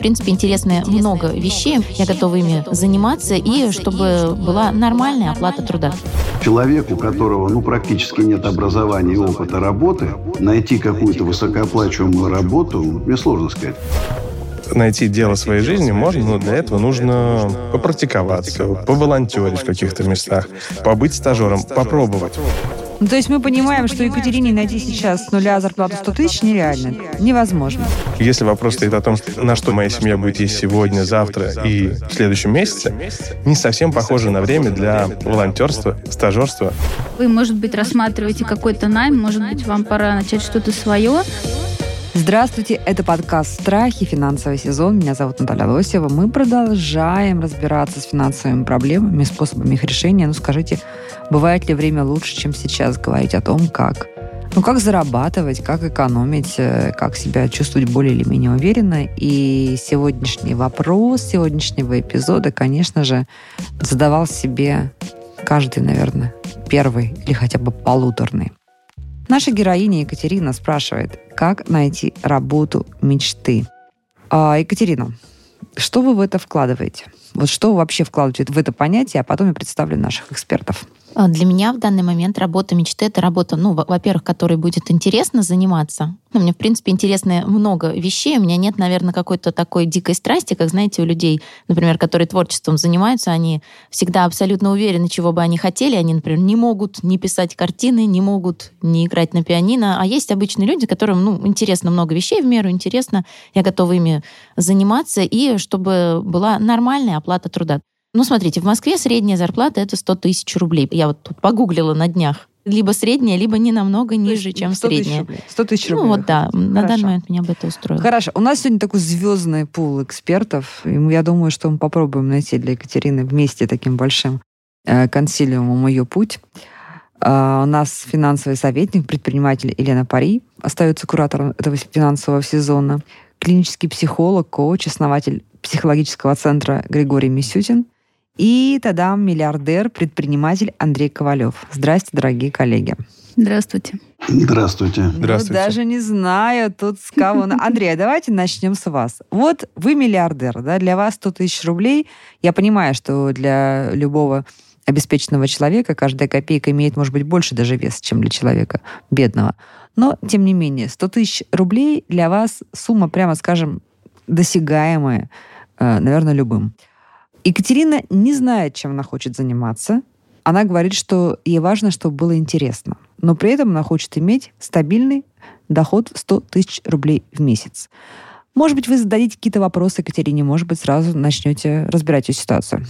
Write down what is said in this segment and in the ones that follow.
принципе, интересно много вещей. Я готова ими заниматься, и чтобы была нормальная оплата труда. Человек, у которого ну, практически нет образования и опыта работы, найти какую-то высокооплачиваемую работу, мне сложно сказать найти дело своей жизни можно, но для этого нужно попрактиковаться, поволонтерить в каких-то местах, побыть стажером, попробовать. Ну, то есть мы понимаем, что Екатерине найти сейчас с нуля зарплату 100 тысяч нереально. Невозможно. Если вопрос стоит о том, на что моя семья будет есть сегодня, завтра и в следующем месяце, не совсем похоже на время для волонтерства, стажерства. Вы, может быть, рассматриваете какой-то найм, может быть, вам пора начать что-то свое. Здравствуйте, это подкаст «Страхи. Финансовый сезон». Меня зовут Наталья Лосева. Мы продолжаем разбираться с финансовыми проблемами, способами их решения. Ну, скажите, бывает ли время лучше, чем сейчас говорить о том, как ну, как зарабатывать, как экономить, э, как себя чувствовать более или менее уверенно. И сегодняшний вопрос сегодняшнего эпизода, конечно же, задавал себе каждый, наверное, первый или хотя бы полуторный. Наша героиня Екатерина спрашивает, как найти работу мечты. А, Екатерина, что вы в это вкладываете? Вот что вы вообще вкладываете в это понятие, а потом я представлю наших экспертов. А, для меня в данный момент работа мечты — это работа, ну, во-первых, которой будет интересно заниматься. Ну, мне, в принципе, интересно много вещей. У меня нет, наверное, какой-то такой дикой страсти, как, знаете, у людей, например, которые творчеством занимаются, они всегда абсолютно уверены, чего бы они хотели. Они, например, не могут не писать картины, не могут не играть на пианино. А есть обычные люди, которым, ну, интересно много вещей в меру, интересно, я готова ими заниматься, и чтобы была нормальная оплата труда. Ну, смотрите, в Москве средняя зарплата — это 100 тысяч рублей. Я вот тут погуглила на днях. Либо средняя, либо не намного ниже, чем 100 средняя. Тысяч 100 тысяч рублей. Ну вот да, Хорошо. на данный момент меня бы это устроило. Хорошо. У нас сегодня такой звездный пул экспертов. И я думаю, что мы попробуем найти для Екатерины вместе таким большим э, консилиумом ее путь. Uh, у нас финансовый советник, предприниматель Елена Пари остается куратором этого финансового сезона, клинический психолог, коуч, основатель психологического центра Григорий Мисютин – и тогда миллиардер, предприниматель Андрей Ковалев. Здрасте, дорогие коллеги. Здравствуйте. Здравствуйте. Ну, Здравствуйте. даже не знаю тут с кого. Андрей, а давайте начнем с вас. Вот вы миллиардер, да, для вас 100 тысяч рублей. Я понимаю, что для любого обеспеченного человека каждая копейка имеет, может быть, больше даже вес, чем для человека бедного. Но, тем не менее, 100 тысяч рублей для вас сумма, прямо скажем, досягаемая, э, наверное, любым. Екатерина не знает, чем она хочет заниматься. Она говорит, что ей важно, чтобы было интересно. Но при этом она хочет иметь стабильный доход в 100 тысяч рублей в месяц. Может быть, вы зададите какие-то вопросы Екатерине, может быть, сразу начнете разбирать ее ситуацию.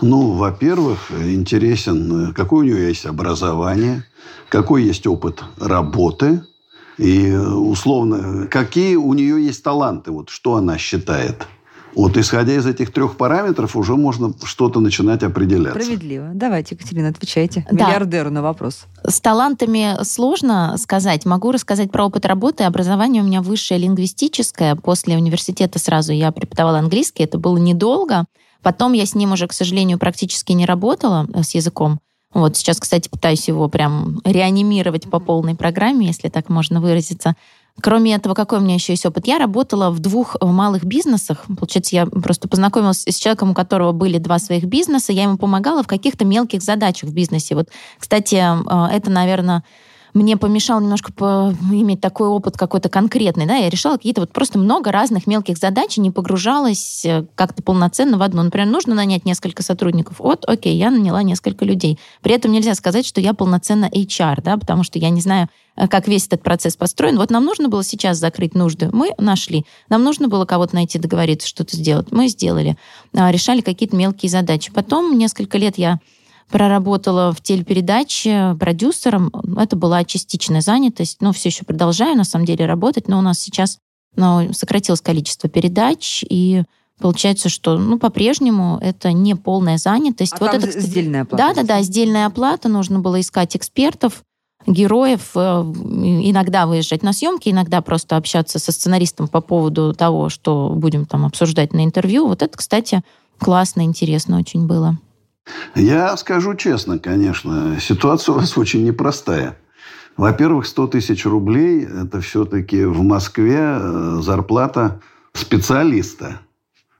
Ну, во-первых, интересен, какое у нее есть образование, какой есть опыт работы, и, условно, какие у нее есть таланты, вот что она считает – вот исходя из этих трех параметров уже можно что-то начинать определяться. Справедливо. Давайте, Екатерина, отвечайте да. миллиардеру на вопрос. С талантами сложно сказать. Могу рассказать про опыт работы. Образование у меня высшее лингвистическое. После университета сразу я преподавала английский. Это было недолго. Потом я с ним уже, к сожалению, практически не работала, э, с языком. Вот сейчас, кстати, пытаюсь его прям реанимировать по полной программе, если так можно выразиться. Кроме этого, какой у меня еще есть опыт? Я работала в двух э, малых бизнесах. Получается, я просто познакомилась с человеком, у которого были два своих бизнеса. Я ему помогала в каких-то мелких задачах в бизнесе. Вот, кстати, э, это, наверное, мне помешал немножко по, иметь такой опыт какой-то конкретный, да, я решала какие-то вот просто много разных мелких задач и не погружалась э, как-то полноценно в одну. Например, нужно нанять несколько сотрудников. Вот, окей, я наняла несколько людей. При этом нельзя сказать, что я полноценно HR, да, потому что я не знаю, э, как весь этот процесс построен. Вот нам нужно было сейчас закрыть нужды, мы нашли. Нам нужно было кого-то найти, договориться, что-то сделать, мы сделали. А, решали какие-то мелкие задачи. Потом несколько лет я проработала в телепередаче продюсером. Это была частичная занятость. Но все еще продолжаю, на самом деле, работать. Но у нас сейчас ну, сократилось количество передач, и Получается, что ну, по-прежнему это не полная занятость. А вот это, кстати, сдельная оплата? Да, да, да, сдельная оплата. Нужно было искать экспертов, героев, э, иногда выезжать на съемки, иногда просто общаться со сценаристом по поводу того, что будем там обсуждать на интервью. Вот это, кстати, классно, интересно очень было. Я скажу честно, конечно, ситуация у вас очень непростая. Во-первых, 100 тысяч рублей – это все-таки в Москве э, зарплата специалиста,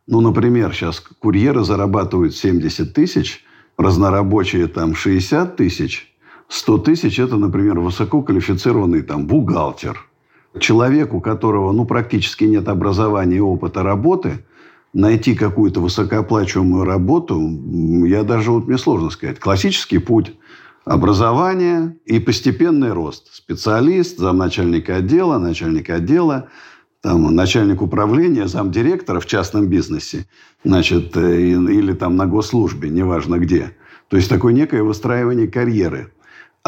ну, например, сейчас курьеры зарабатывают 70 тысяч, разнорабочие там 60 тысяч, 100 тысяч – это, например, высококвалифицированный там бухгалтер. Человек, у которого ну, практически нет образования и опыта работы, найти какую-то высокооплачиваемую работу, я даже, вот мне сложно сказать. Классический путь – образование и постепенный рост. Специалист, замначальника отдела, начальник отдела, там, начальник управления, замдиректора в частном бизнесе, значит, э, или там на госслужбе, неважно где. То есть такое некое выстраивание карьеры –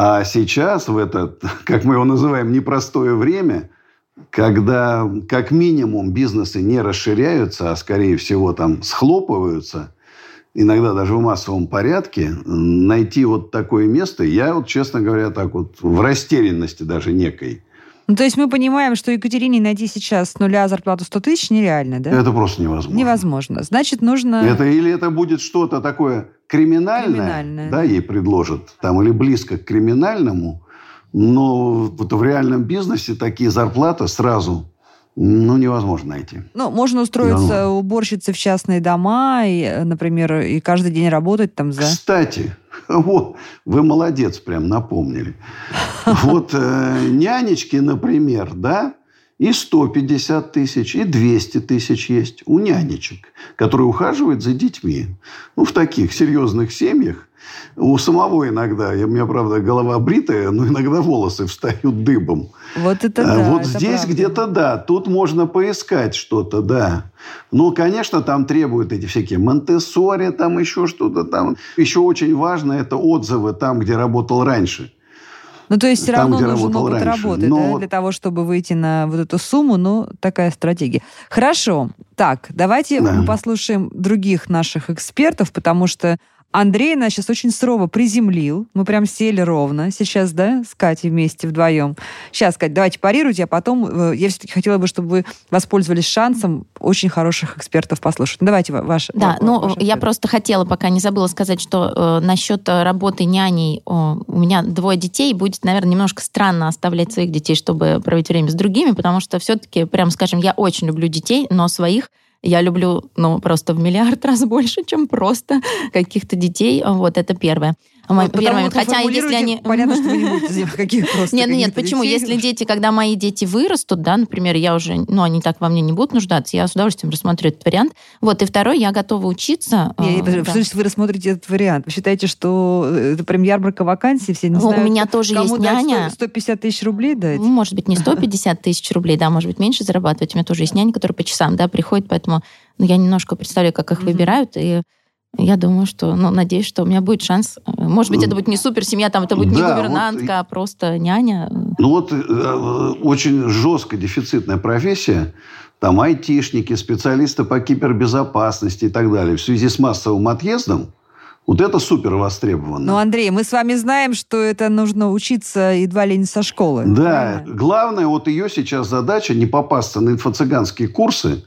а сейчас, в это, как мы его называем, непростое время, когда как минимум бизнесы не расширяются, а скорее всего там схлопываются, иногда даже в массовом порядке, найти вот такое место, я вот, честно говоря, так вот в растерянности даже некой. Ну, то есть мы понимаем, что Екатерине найти сейчас с нуля зарплату 100 тысяч нереально, да? Это просто невозможно. Невозможно. Значит, нужно... Это или это будет что-то такое криминальное, криминальное. да, ей предложат, там, или близко к криминальному, но вот в реальном бизнесе такие зарплаты сразу ну, невозможно найти. Ну, можно устроиться уборщицей в частные дома, и, например, и каждый день работать там за... Кстати, вот, вы молодец, прям напомнили. Вот э, нянечки, например, да, и 150 тысяч, и 200 тысяч есть у нянечек, которые ухаживают за детьми. Ну, в таких серьезных семьях у самого иногда, у меня, правда, голова бритая, но иногда волосы встают дыбом. Вот это а да. Вот здесь где-то да, тут можно поискать что-то, да. Ну, конечно, там требуют эти всякие монтессори, там еще что-то там. Еще очень важно это отзывы там, где работал раньше. Ну, то есть все равно там, нужен опыт раньше. работы, Но... да, для того, чтобы выйти на вот эту сумму, ну, такая стратегия. Хорошо. Так, давайте да. послушаем других наших экспертов, потому что Андрей нас сейчас очень сурово приземлил. Мы прям сели ровно сейчас, да, с Катей вместе вдвоем. Сейчас, Кать, давайте парируйте, а потом э, я все-таки хотела бы, чтобы вы воспользовались шансом очень хороших экспертов послушать. Ну, давайте ваш. Да, ну, ваш я просто хотела, пока не забыла сказать, что э, насчет работы няней э, у меня двое детей, будет, наверное, немножко странно оставлять своих детей, чтобы проводить время с другими, потому что все-таки, прям скажем, я очень люблю детей, но своих я люблю, ну, просто в миллиард раз больше, чем просто каких-то детей. Вот, это первое. Мой вот первый момент. Хотя если они... Понятно, что вы не будете каких просто Нет, нет, почему? Если дети, когда мои дети вырастут, да, например, я уже, ну, они так во мне не будут нуждаться, я с удовольствием рассмотрю этот вариант. Вот, и второй, я готова учиться. Я, а, да. Что вы рассмотрите этот вариант? Вы считаете, что это прям ярмарка вакансий, все не знают, У меня тоже есть няня. 150 тысяч рублей дать? Ну, может быть, не 150 тысяч рублей, да, может быть, меньше зарабатывать. У меня тоже есть няня, которая по часам, да, приходит, поэтому ну, я немножко представляю, как их выбирают, и я думаю, что, ну, надеюсь, что у меня будет шанс. Может быть, это будет не супер семья, там это будет да, не гувернантка, вот, а просто няня. Ну вот э, очень жесткая дефицитная профессия, там айтишники, специалисты по кибербезопасности и так далее. В связи с массовым отъездом, вот это супер востребовано. Ну, Андрей, мы с вами знаем, что это нужно учиться едва ли не со школы. Да, правильно? главное, вот ее сейчас задача не попасться на инфо-цыганские курсы,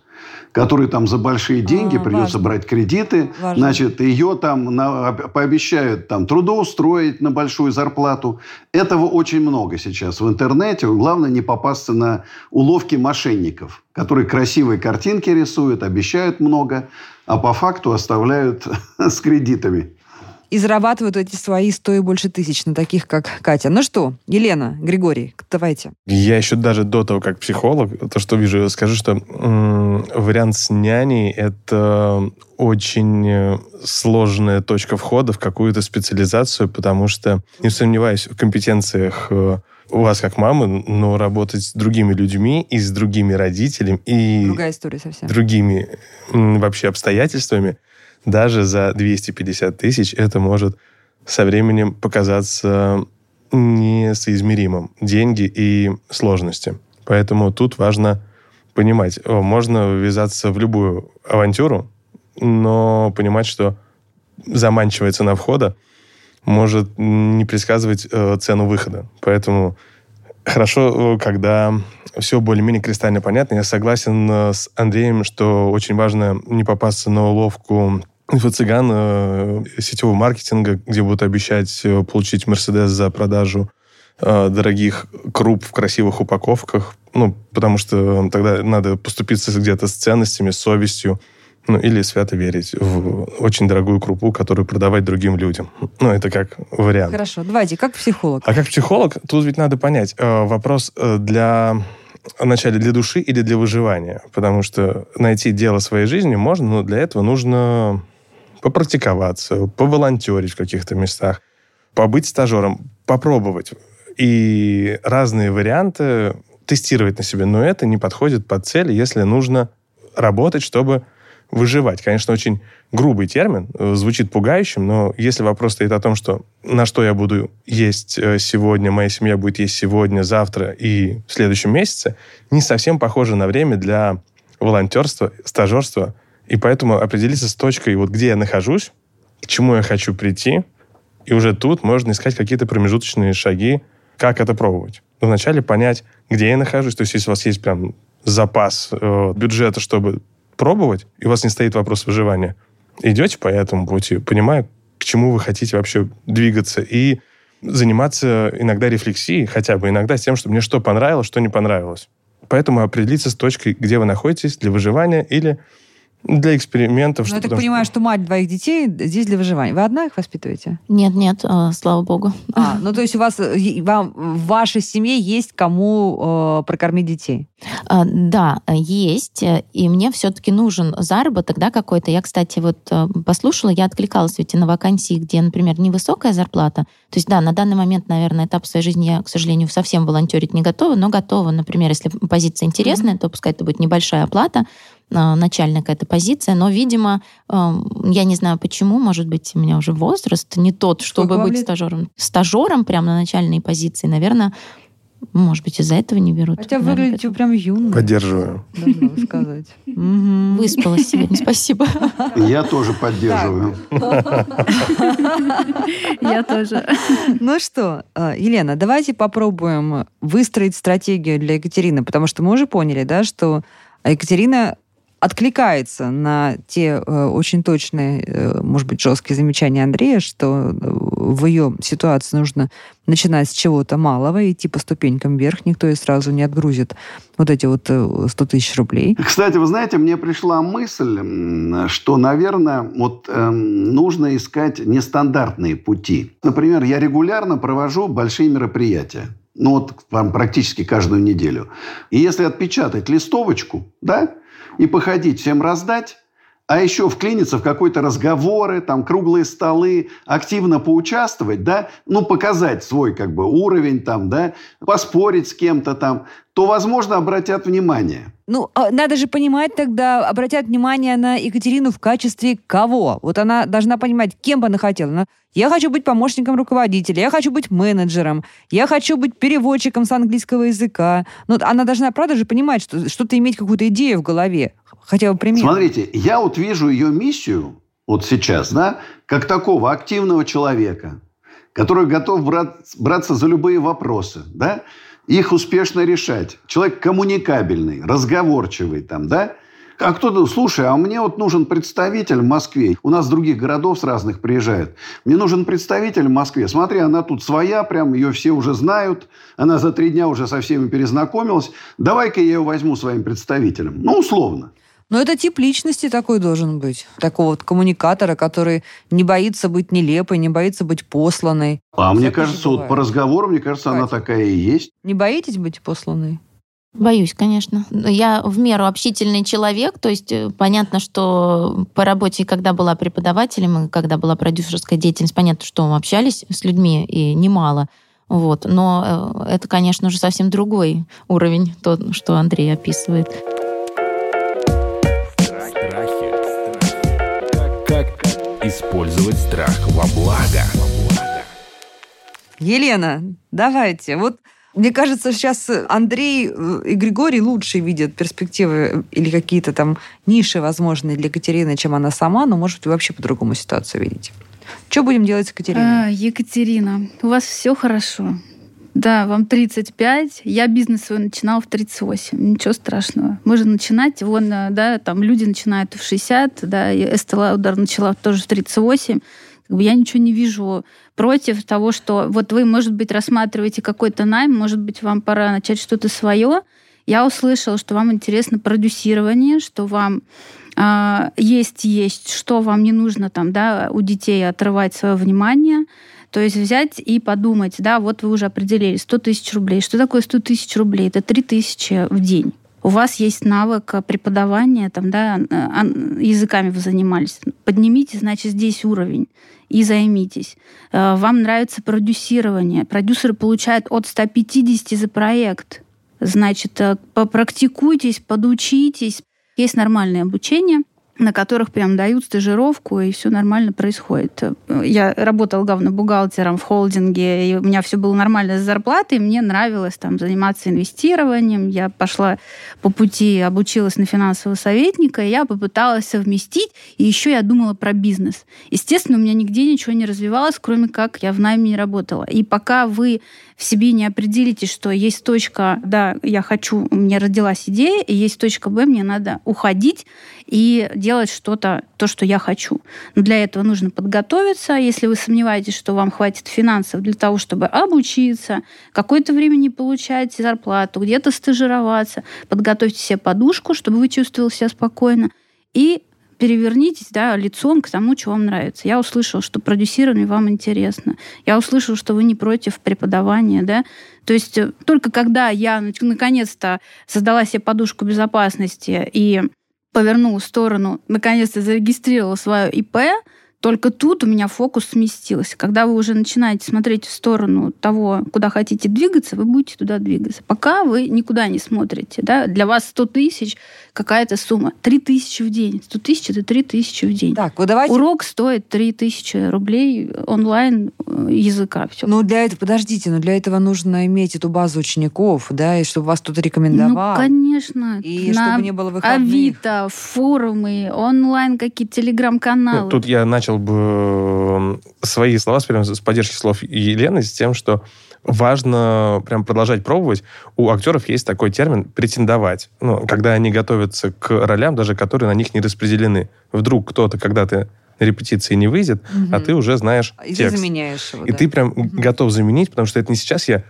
который там за большие деньги, а, придется важно. брать кредиты. Важно. Значит, ее там на, пообещают там трудоустроить на большую зарплату. Этого очень много сейчас в интернете. Главное не попасться на уловки мошенников, которые красивые картинки рисуют, обещают много, а по факту оставляют с кредитами и зарабатывают эти свои сто и больше тысяч на таких, как Катя. Ну что, Елена, Григорий, давайте. Я еще даже до того, как психолог, то, что вижу, скажу, что м- вариант с няней — это очень э, сложная точка входа в какую-то специализацию, потому что, не сомневаюсь в компетенциях э, у вас как мамы, но работать с другими людьми и с другими родителями и Другая история совсем. другими вообще обстоятельствами – даже за 250 тысяч это может со временем показаться несоизмеримым. Деньги и сложности. Поэтому тут важно понимать, можно ввязаться в любую авантюру, но понимать, что заманчивая цена входа может не предсказывать э, цену выхода. Поэтому хорошо, когда все более-менее кристально понятно. Я согласен э, с Андреем, что очень важно не попасться на уловку инфо-цыган э, сетевого маркетинга, где будут обещать э, получить Мерседес за продажу э, дорогих круп в красивых упаковках. Ну, потому что тогда надо поступиться где-то с ценностями, с совестью, ну, или свято верить в очень дорогую крупу, которую продавать другим людям. Ну, это как вариант. Хорошо, давайте, как психолог. А как психолог, тут ведь надо понять, э, вопрос э, для вначале для души или для выживания. Потому что найти дело своей жизни можно, но для этого нужно попрактиковаться, поволонтерить в каких-то местах, побыть стажером, попробовать. И разные варианты тестировать на себе. Но это не подходит под цель, если нужно работать, чтобы выживать. Конечно, очень грубый термин, э, звучит пугающим, но если вопрос стоит о том, что на что я буду есть э, сегодня, моя семья будет есть сегодня, завтра и в следующем месяце, не совсем похоже на время для волонтерства, стажерства. И поэтому определиться с точкой, вот где я нахожусь, к чему я хочу прийти, и уже тут можно искать какие-то промежуточные шаги, как это пробовать. Но вначале понять, где я нахожусь. То есть если у вас есть прям запас э, бюджета, чтобы пробовать, и у вас не стоит вопрос выживания, идете по этому пути, понимая, к чему вы хотите вообще двигаться, и заниматься иногда рефлексией, хотя бы иногда тем, что мне что понравилось, что не понравилось. Поэтому определиться с точкой, где вы находитесь для выживания или для экспериментов. Ну, я так понимаю, что... что мать двоих детей здесь для выживания. Вы одна их воспитываете? Нет, нет, э, слава богу. А, ну то есть у вас вам, в вашей семье есть кому э, прокормить детей? А, да, есть. И мне все-таки нужен заработок, да, какой-то. Я, кстати, вот э, послушала, я откликалась ведь на вакансии, где, например, невысокая зарплата. То есть, да, на данный момент, наверное, этап своей жизни я, к сожалению, совсем волонтерить не готова, но готова, например, если позиция интересная, mm-hmm. то пускай это будет небольшая оплата, а, начальная какая-то позиция, но, видимо, я не знаю почему, может быть, у меня уже возраст не тот, чтобы быть стажером. Стажером прямо на начальной позиции, наверное, может быть, из-за этого не берут. Хотя выглядите вы прям юно. Поддерживаю. Должна сказать. Выспалась сегодня, спасибо. Я тоже поддерживаю. Я тоже. Ну что, а, Елена, давайте попробуем выстроить стратегию для Екатерины, потому что мы уже поняли, да, что Екатерина откликается на те э, очень точные, э, может быть, жесткие замечания Андрея, что э, в ее ситуации нужно начинать с чего-то малого, идти по ступенькам вверх, никто и сразу не отгрузит вот эти вот 100 тысяч рублей. Кстати, вы знаете, мне пришла мысль, что, наверное, вот э, нужно искать нестандартные пути. Например, я регулярно провожу большие мероприятия. Ну вот там, практически каждую неделю. И если отпечатать листовочку, да, и походить, всем раздать, а еще вклиниться в какой-то разговоры, там, круглые столы, активно поучаствовать, да, ну, показать свой, как бы, уровень, там, да, поспорить с кем-то там, то, возможно, обратят внимание. Ну, а надо же понимать тогда, обратят внимание на Екатерину в качестве кого? Вот она должна понимать, кем бы она хотела. Она, я хочу быть помощником руководителя, я хочу быть менеджером, я хочу быть переводчиком с английского языка. Ну, она должна, правда же, понимать, что что-то иметь какую-то идею в голове. Хотя бы пример. Смотрите, я вот вижу ее миссию вот сейчас, да, как такого активного человека, который готов брать, браться за любые вопросы, да, их успешно решать. Человек коммуникабельный, разговорчивый там, да, а кто-то, слушай, а мне вот нужен представитель в Москве. У нас с других городов с разных приезжают. Мне нужен представитель в Москве. Смотри, она тут своя, прям ее все уже знают. Она за три дня уже со всеми перезнакомилась. Давай-ка я ее возьму своим представителем. Ну, условно. Но это тип личности такой должен быть. Такого вот коммуникатора, который не боится быть нелепой, не боится быть посланной. А Всякое мне кажется, вот по разговору, мне кажется, Катя. она такая и есть. Не боитесь быть посланной? Боюсь, конечно. Я в меру общительный человек, то есть э, понятно, что по работе, когда была преподавателем, и когда была продюсерская деятельность, понятно, что мы общались с людьми, и немало. Вот. Но э, это, конечно, уже совсем другой уровень, то, что Андрей описывает. Использовать страх во благо. Елена, давайте. Вот мне кажется, сейчас Андрей э, и Григорий лучше видят перспективы или какие-то там ниши возможные для Екатерины, чем она сама, но, может, вы вообще по-другому ситуацию видите. Что будем делать с Екатериной? А, Екатерина, у вас все хорошо. Да, вам 35. Я бизнес свой начинала в 38. Ничего страшного. Можно начинать. Вон, э, да, там люди начинают в 60, да, и Эстела Удар начала тоже в 38. Как бы я ничего не вижу против того, что вот вы, может быть, рассматриваете какой-то найм, может быть, вам пора начать что-то свое, Я услышала, что вам интересно продюсирование, что вам э, есть есть, что вам не нужно там, да, у детей отрывать свое внимание. То есть взять и подумать, да, вот вы уже определили 100 тысяч рублей. Что такое 100 тысяч рублей? Это 3 тысячи в день. У вас есть навык преподавания, там, да, языками вы занимались. Поднимите, значит, здесь уровень и займитесь. Э, вам нравится продюсирование. Продюсеры получают от 150 за проект. Значит, э, попрактикуйтесь, подучитесь. Есть нормальное обучение – на которых прям дают стажировку, и все нормально происходит. Я работала главным бухгалтером в холдинге, и у меня все было нормально с зарплатой, мне нравилось там заниматься инвестированием. Я пошла по пути, обучилась на финансового советника, и я попыталась совместить, и еще я думала про бизнес. Естественно, у меня нигде ничего не развивалось, кроме как я в найме не работала. И пока вы в себе не определите, что есть точка, да, я хочу, у меня родилась идея, и есть точка Б, мне надо уходить и делать что-то, то, что я хочу. Но для этого нужно подготовиться. Если вы сомневаетесь, что вам хватит финансов для того, чтобы обучиться, какое-то время не получать зарплату, где-то стажироваться, подготовьте себе подушку, чтобы вы чувствовали себя спокойно, и перевернитесь да, лицом к тому, что вам нравится. Я услышала, что продюсирование вам интересно. Я услышала, что вы не против преподавания. Да? То есть э, только когда я наконец-то создала себе подушку безопасности и повернула в сторону, наконец-то зарегистрировала свое ИП, только тут у меня фокус сместился. Когда вы уже начинаете смотреть в сторону того, куда хотите двигаться, вы будете туда двигаться. Пока вы никуда не смотрите. Да? Для вас 100 тысяч какая-то сумма. 3 тысячи в день. 100 тысяч – это 3 тысячи в день. Так, вот давайте... Урок стоит 3 тысячи рублей онлайн э, языка. Все. Ну, для этого, подождите, но для этого нужно иметь эту базу учеников, да, и чтобы вас кто-то рекомендовал. Ну, конечно. И на чтобы не было выходных. Авито, форумы, онлайн какие-то телеграм-каналы. Тут я начал бы свои слова с поддержки слов Елены с тем, что важно прям продолжать пробовать. У актеров есть такой термин «претендовать». Ну, когда они готовятся к ролям, даже которые на них не распределены. Вдруг кто-то когда-то на репетиции не выйдет, угу. а ты уже знаешь и текст. ты заменяешь его, И да. ты прям угу. готов заменить, потому что это не сейчас я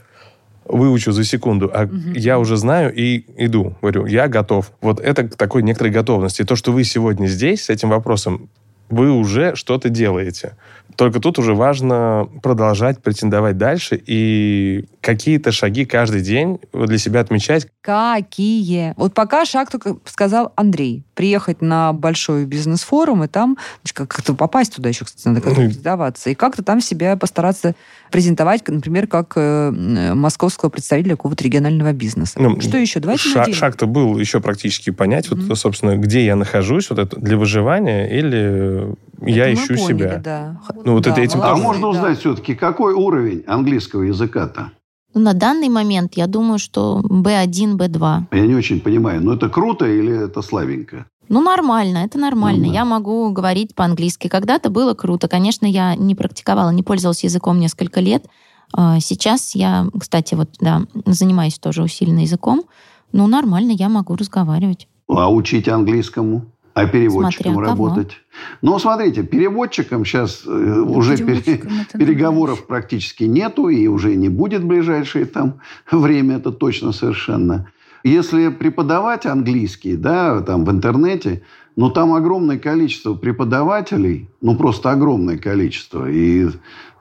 выучу за секунду, а угу. я уже знаю и иду. Говорю, я готов. Вот это к такой некоторой готовности. И то, что вы сегодня здесь с этим вопросом, вы уже что-то делаете. Только тут уже важно продолжать претендовать дальше и какие-то шаги каждый день для себя отмечать. Какие? Вот пока шаг только сказал Андрей. Приехать на большой бизнес-форум и там как-то попасть туда еще, кстати, надо как-то презентоваться. И как-то там себя постараться презентовать, например, как э, московского представителя какого-то регионального бизнеса. Ну, Что еще? Давайте шаг, шаг-то был еще практически понять, mm-hmm. вот, собственно, где я нахожусь, вот это для выживания или я это ищу поняли, себя. Да. Ну, вот да, это этим а можно узнать да. все-таки, какой уровень английского языка-то? Ну, на данный момент я думаю, что B1, B2. Я не очень понимаю, но это круто или это слабенько? Ну, нормально, это нормально. Ну, Я могу говорить по-английски. Когда-то было круто. Конечно, я не практиковала, не пользовалась языком несколько лет. А, сейчас я, кстати, вот, да, занимаюсь тоже усиленно языком. Ну, нормально, я могу разговаривать. А учить английскому? А переводчиком Смотря работать? Кого. Ну, смотрите, переводчиком сейчас э, уже пере, переговоров практически нету и уже не будет в ближайшее там время, это точно совершенно. Если преподавать английский, да, там в интернете, ну, там огромное количество преподавателей, ну, просто огромное количество. И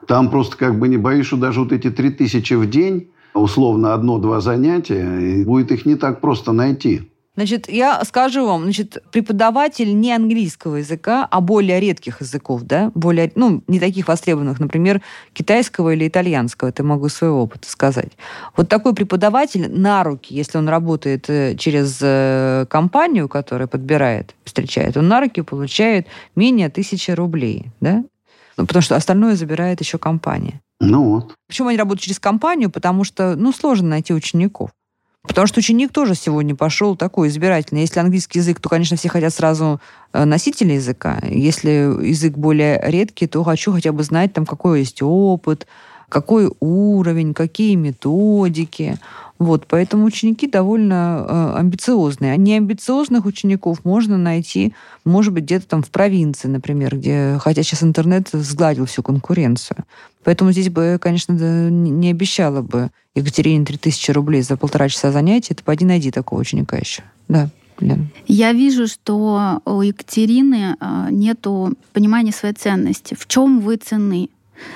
там просто как бы не боюсь, что даже вот эти три тысячи в день, условно одно-два занятия, будет их не так просто найти. Значит, я скажу вам, значит, преподаватель не английского языка, а более редких языков, да, более, ну, не таких востребованных, например, китайского или итальянского, это могу своего опыта сказать. Вот такой преподаватель на руки, если он работает э, через э, компанию, которая подбирает, встречает, он на руки получает менее тысячи рублей, да, ну, потому что остальное забирает еще компания. Ну вот. Почему они работают через компанию? Потому что, ну, сложно найти учеников. Потому что ученик тоже сегодня пошел такой избирательный. Если английский язык, то, конечно, все хотят сразу э, носителя языка. Если язык более редкий, то хочу хотя бы знать, там, какой есть опыт, какой уровень, какие методики. Вот, поэтому ученики довольно э, амбициозные. А неамбициозных учеников можно найти, может быть, где-то там в провинции, например, где, хотя сейчас интернет сгладил всю конкуренцию. Поэтому здесь бы, конечно, не обещала бы Екатерине 3000 рублей за полтора часа занятий. Это поди найди такого ученика еще. Да. Лен. Я вижу, что у Екатерины а, нету понимания своей ценности. В чем вы цены?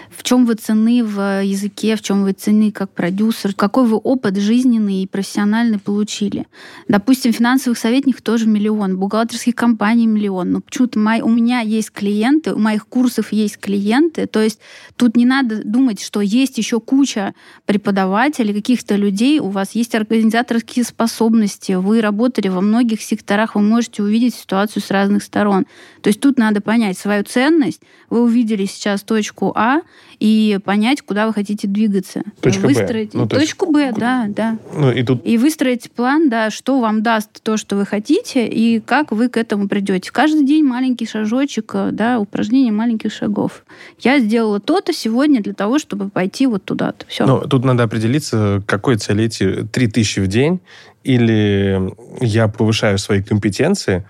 В чем вы цены в языке, в чем вы цены как продюсер, какой вы опыт жизненный и профессиональный получили. Допустим, финансовых советников тоже миллион, бухгалтерских компаний миллион. Но почему-то мои, у меня есть клиенты, у моих курсов есть клиенты, то есть тут не надо думать, что есть еще куча преподавателей, каких-то людей, у вас есть организаторские способности, вы работали во многих секторах, вы можете увидеть ситуацию с разных сторон. То есть тут надо понять свою ценность. Вы увидели сейчас точку А, и понять, куда вы хотите двигаться. Точка выстроить... Б. Ну, точку Б, да, да. Ну, и, тут... и выстроить план, да, что вам даст то, что вы хотите, и как вы к этому придете. Каждый день маленький шажочек, да, упражнение маленьких шагов. Я сделала то-то сегодня для того, чтобы пойти вот туда-то. Все. Ну, тут надо определиться, какой цели эти 3000 в день, или я повышаю свои компетенции,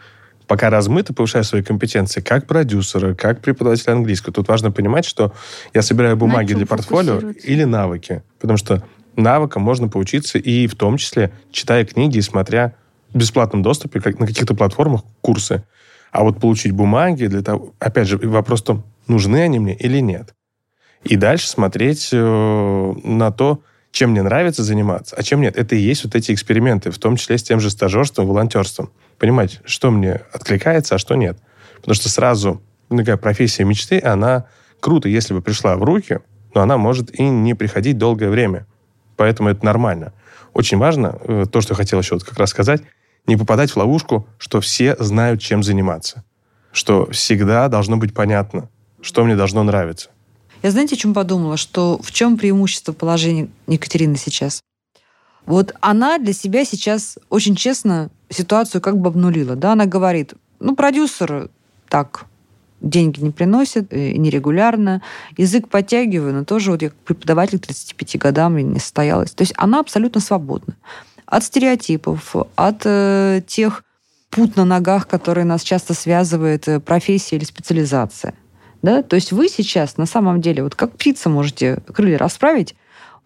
пока размыто, повышаю свои компетенции как продюсера, как преподавателя английского. Тут важно понимать, что я собираю бумаги для портфолио или навыки. Потому что навыкам можно поучиться и в том числе читая книги и смотря в бесплатном доступе как на каких-то платформах курсы. А вот получить бумаги для того... Опять же, вопрос в том, нужны они мне или нет. И дальше смотреть э, на то, чем мне нравится заниматься, а чем нет. Это и есть вот эти эксперименты, в том числе с тем же стажерством, волонтерством. Понимать, что мне откликается, а что нет. Потому что сразу такая профессия мечты, она круто, если бы пришла в руки, но она может и не приходить долгое время. Поэтому это нормально. Очень важно, э, то, что я хотел еще вот как раз сказать, не попадать в ловушку, что все знают, чем заниматься. Что всегда должно быть понятно, что мне должно нравиться. Я знаете, о чем подумала? Что в чем преимущество положения Екатерины сейчас? Вот она для себя сейчас очень честно ситуацию как бы обнулила. Да? Она говорит, ну, продюсер так, деньги не приносит, э, нерегулярно, язык подтягиваю, но тоже вот я преподаватель к 35 годам не состоялась. То есть она абсолютно свободна от стереотипов, от э, тех пут на ногах, которые нас часто связывает э, профессия или специализация. Да? То есть вы сейчас на самом деле, вот как птица можете крылья расправить,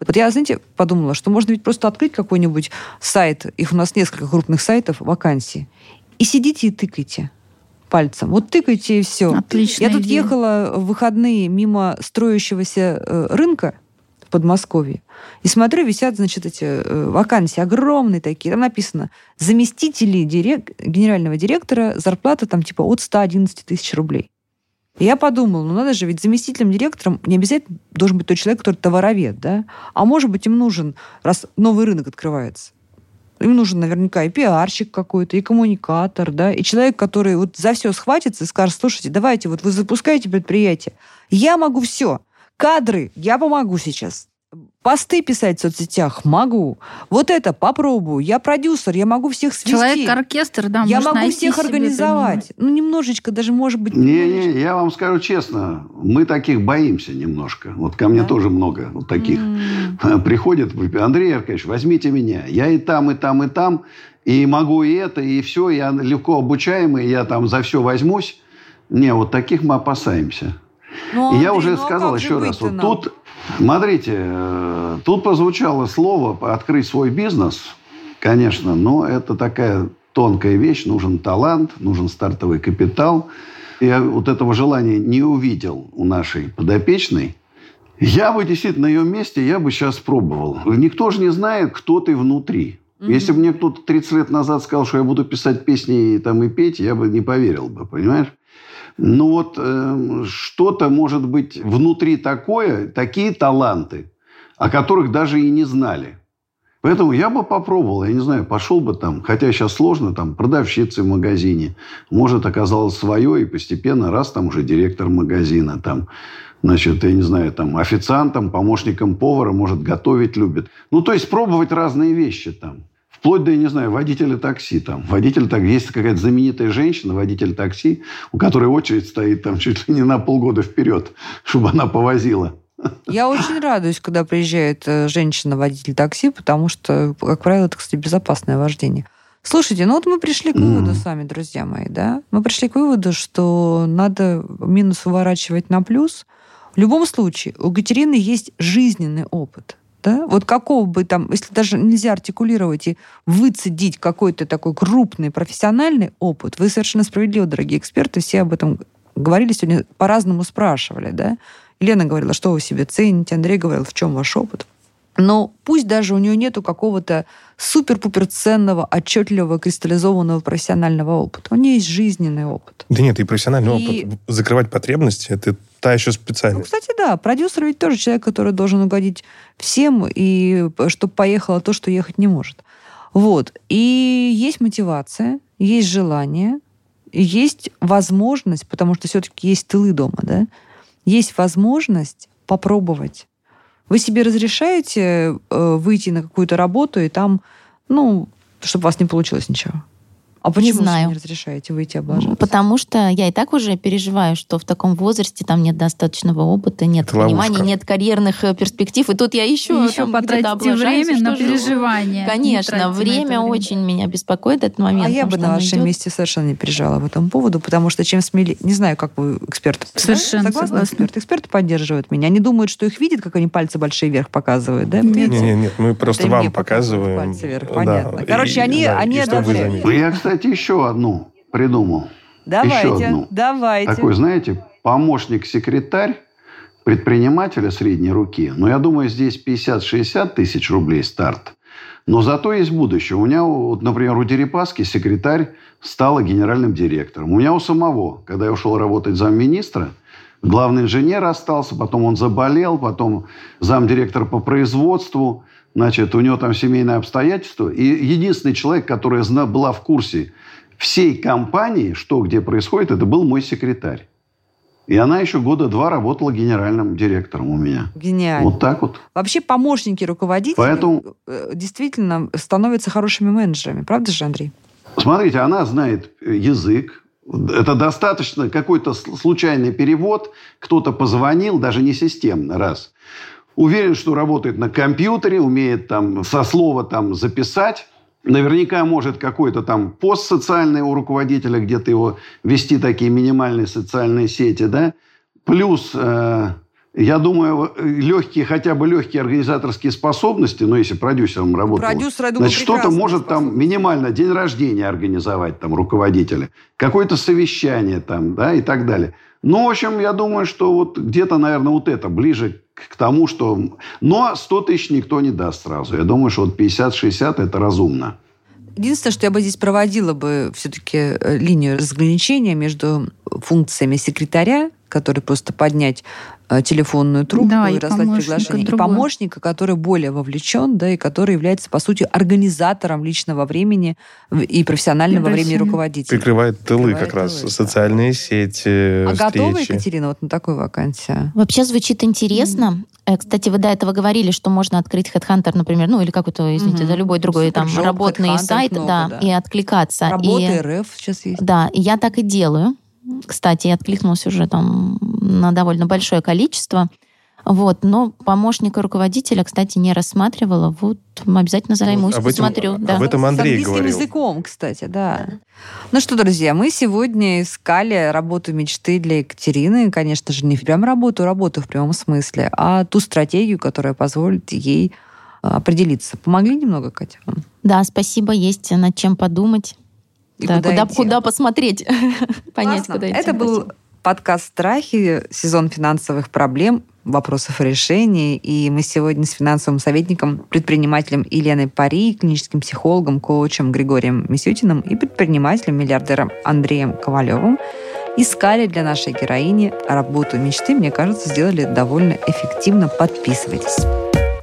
вот я, знаете, подумала, что можно ведь просто открыть какой-нибудь сайт, их у нас несколько крупных сайтов, вакансий, и сидите и тыкайте пальцем. Вот тыкайте и все. Отлично. Я тут идея. ехала в выходные мимо строящегося э, рынка в Подмосковье. И смотрю, висят, значит, эти э, вакансии огромные такие. Там написано заместители дирек... генерального директора, зарплата там типа от 111 тысяч рублей. И я подумала, ну надо же, ведь заместителем директором не обязательно должен быть тот человек, который товаровед, да? А может быть, им нужен, раз новый рынок открывается, им нужен наверняка и пиарщик какой-то, и коммуникатор, да, и человек, который вот за все схватится и скажет, слушайте, давайте, вот вы запускаете предприятие, я могу все, кадры, я помогу сейчас, Посты писать в соцсетях могу. Вот это попробую. Я продюсер, я могу всех свести. Человек-оркестр, да, Я могу всех организовать. Ну, немножечко, даже, может быть... Не-не, я вам скажу честно, мы таких боимся немножко. Вот ко мне да? тоже много вот таких. Mm. Приходят, Андрей Аркадьевич, возьмите меня. Я и там, и там, и там. И могу и это, и все. Я легко обучаемый, я там за все возьмусь. Не, вот таких мы опасаемся. Ну, и я уже ну, а сказал еще раз, вот тут Смотрите, э, тут прозвучало слово «открыть свой бизнес». Конечно, но это такая тонкая вещь. Нужен талант, нужен стартовый капитал. Я вот этого желания не увидел у нашей подопечной. Я бы действительно на ее месте, я бы сейчас пробовал. Никто же не знает, кто ты внутри. Угу. Если бы мне кто-то 30 лет назад сказал, что я буду писать песни и, там, и петь, я бы не поверил бы, понимаешь? Ну вот э, что-то может быть внутри такое, такие таланты, о которых даже и не знали. Поэтому я бы попробовал, я не знаю, пошел бы там, хотя сейчас сложно, там, продавщицы в магазине. Может, оказалось свое, и постепенно раз там уже директор магазина, там, значит, я не знаю, там, официантом, помощником повара, может, готовить любит. Ну, то есть, пробовать разные вещи там. Вплоть до, я не знаю, водителя такси. Там. Водитель так Есть какая-то знаменитая женщина, водитель такси, у которой очередь стоит там чуть ли не на полгода вперед, чтобы она повозила. Я очень радуюсь, когда приезжает э, женщина-водитель такси, потому что, как правило, это, кстати, безопасное вождение. Слушайте, ну вот мы пришли к выводу mm. с вами, друзья мои, да? Мы пришли к выводу, что надо минус выворачивать на плюс. В любом случае, у Катерины есть жизненный опыт. Да? Вот какого бы там, если даже нельзя артикулировать и выцедить какой-то такой крупный профессиональный опыт, вы совершенно справедливо, дорогие эксперты, все об этом говорили сегодня, по-разному спрашивали, да? Лена говорила, что вы себе цените, Андрей говорил, в чем ваш опыт. Но пусть даже у нее нету какого-то супер-пупер ценного, отчетливого, кристаллизованного профессионального опыта. У нее есть жизненный опыт. Да нет, и профессиональный и... опыт. Закрывать потребности, это та еще специальность. Ну, кстати, да, продюсер ведь тоже человек, который должен угодить всем, и чтобы поехало то, что ехать не может. Вот. И есть мотивация, есть желание, есть возможность, потому что все-таки есть тылы дома, да, есть возможность попробовать. Вы себе разрешаете э, выйти на какую-то работу и там, ну, чтобы у вас не получилось ничего? А почему не знаю. не разрешаете выйти облажаться? Потому что я и так уже переживаю, что в таком возрасте там нет достаточного опыта, нет Это понимания, ловушка. нет карьерных э, перспектив. И тут я еще, еще там потратите время на переживание. Конечно, время, время очень меня беспокоит этот момент. А я бы на вашем идет... месте совершенно не переживала в этом поводу, потому что чем смелее... Не знаю, как вы эксперты. Совершенно да? согласны. Эксперты? эксперты поддерживают меня. Они думают, что их видят, как они пальцы большие вверх показывают. Да? Нет, нет, нет, мы просто Это вам показываем. Пальцы вверх, понятно. Да. Короче, и, они, да, они одобряют. Я, кстати, еще одну придумал. Давайте, Еще одну. давайте. Такой, знаете, помощник-секретарь предпринимателя средней руки. Но я думаю, здесь 50-60 тысяч рублей старт. Но зато есть будущее. У меня, вот, например, у Дерипаски секретарь стала генеральным директором. У меня у самого, когда я ушел работать замминистра, главный инженер остался, потом он заболел, потом замдиректор по производству. Значит, у него там семейные обстоятельства. И единственный человек, который была в курсе всей компании, что где происходит, это был мой секретарь. И она еще года два работала генеральным директором у меня. Geniально. Вот так вот. Вообще помощники руководителей Поэтому... Э, действительно становятся хорошими менеджерами. Правда же, Андрей? Смотрите, она знает язык. Это достаточно какой-то случайный перевод. Кто-то позвонил, даже не системно, раз. Уверен, что работает на компьютере, умеет там со слова там записать. Наверняка может какой-то там пост социальный у руководителя, где-то его вести такие минимальные социальные сети, да. Плюс, э, я думаю, легкие, хотя бы легкие организаторские способности, ну, если продюсером работал, Продюсер, я думаю, значит, что-то может там минимально день рождения организовать там руководителя, какое-то совещание там, да, и так далее. Ну, в общем, я думаю, что вот где-то, наверное, вот это ближе к тому, что... Но 100 тысяч никто не даст сразу. Я думаю, что вот 50-60 это разумно. Единственное, что я бы здесь проводила бы все-таки э, линию разграничения между функциями секретаря, который просто поднять Э, телефонную трубку да, и, и раздать приглашение. Другой. И помощника, который более вовлечен, да, и который является, по сути, организатором личного времени и профессионального и времени руководителя. Прикрывает тылы Прикрывает как раз, тылы. социальные сети, А встречи. готова, Екатерина, вот на такую вакансию? Вообще звучит интересно. Mm-hmm. Кстати, вы до этого говорили, что можно открыть HeadHunter, например, ну или какой-то, извините, mm-hmm. да, любой другой Супер там job, работный сайт, много, да, да, и откликаться. Работа и, РФ сейчас есть. Да, и я так и делаю. Кстати, я откликнулась уже там на довольно большое количество. Вот, но помощника руководителя, кстати, не рассматривала. Вот обязательно займусь, об посмотрю. Этом, да. Об этом Андрей С говорил. языком, кстати, да. Ну что, друзья, мы сегодня искали работу мечты для Екатерины. Конечно же, не прям работу, работу в прямом смысле, а ту стратегию, которая позволит ей а, определиться. Помогли немного, Катя? Да, спасибо, есть над чем подумать. И да, куда, куда, куда посмотреть, понять, куда идти. Это был подкаст «Страхи», сезон финансовых проблем, вопросов и решений. И мы сегодня с финансовым советником, предпринимателем Еленой Пари, клиническим психологом, коучем Григорием Мисютиным и предпринимателем, миллиардером Андреем Ковалевым искали для нашей героини работу мечты. Мне кажется, сделали довольно эффективно. Подписывайтесь.